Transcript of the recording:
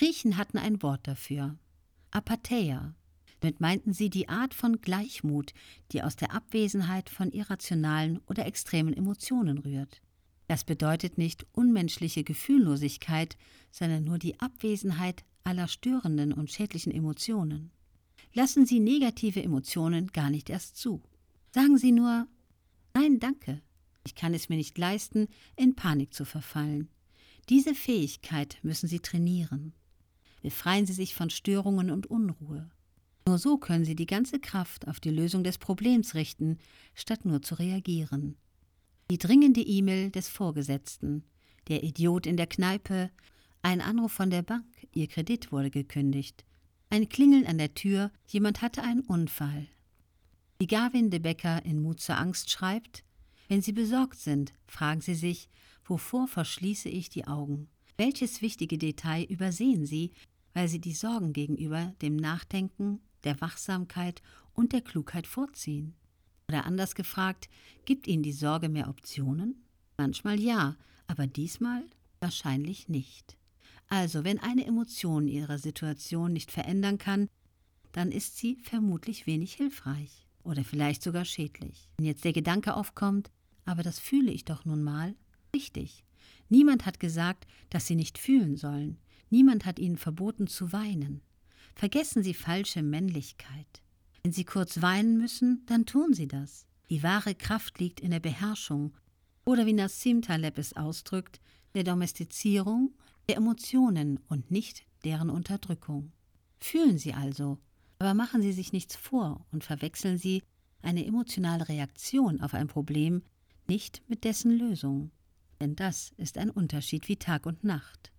Griechen hatten ein Wort dafür. Apatheia. Damit meinten sie die Art von Gleichmut, die aus der Abwesenheit von irrationalen oder extremen Emotionen rührt. Das bedeutet nicht unmenschliche Gefühllosigkeit, sondern nur die Abwesenheit aller störenden und schädlichen Emotionen. Lassen Sie negative Emotionen gar nicht erst zu. Sagen Sie nur Nein, danke. Ich kann es mir nicht leisten, in Panik zu verfallen. Diese Fähigkeit müssen Sie trainieren. Befreien Sie sich von Störungen und Unruhe. Nur so können Sie die ganze Kraft auf die Lösung des Problems richten, statt nur zu reagieren. Die dringende E-Mail des Vorgesetzten, der Idiot in der Kneipe, ein Anruf von der Bank, ihr Kredit wurde gekündigt, ein Klingeln an der Tür, jemand hatte einen Unfall. Wie Gavin de Becker in Mut zur Angst schreibt, wenn Sie besorgt sind, fragen Sie sich, wovor verschließe ich die Augen? Welches wichtige Detail übersehen Sie, weil Sie die Sorgen gegenüber dem Nachdenken, der Wachsamkeit und der Klugheit vorziehen? Oder anders gefragt, gibt Ihnen die Sorge mehr Optionen? Manchmal ja, aber diesmal wahrscheinlich nicht. Also, wenn eine Emotion ihre Situation nicht verändern kann, dann ist sie vermutlich wenig hilfreich oder vielleicht sogar schädlich. Wenn jetzt der Gedanke aufkommt, aber das fühle ich doch nun mal, richtig. Niemand hat gesagt, dass sie nicht fühlen sollen. Niemand hat ihnen verboten zu weinen. Vergessen Sie falsche Männlichkeit. Wenn Sie kurz weinen müssen, dann tun Sie das. Die wahre Kraft liegt in der Beherrschung oder wie Nassim Taleb es ausdrückt, der Domestizierung der Emotionen und nicht deren Unterdrückung. Fühlen Sie also, aber machen Sie sich nichts vor und verwechseln Sie eine emotionale Reaktion auf ein Problem nicht mit dessen Lösung. Denn das ist ein Unterschied wie Tag und Nacht.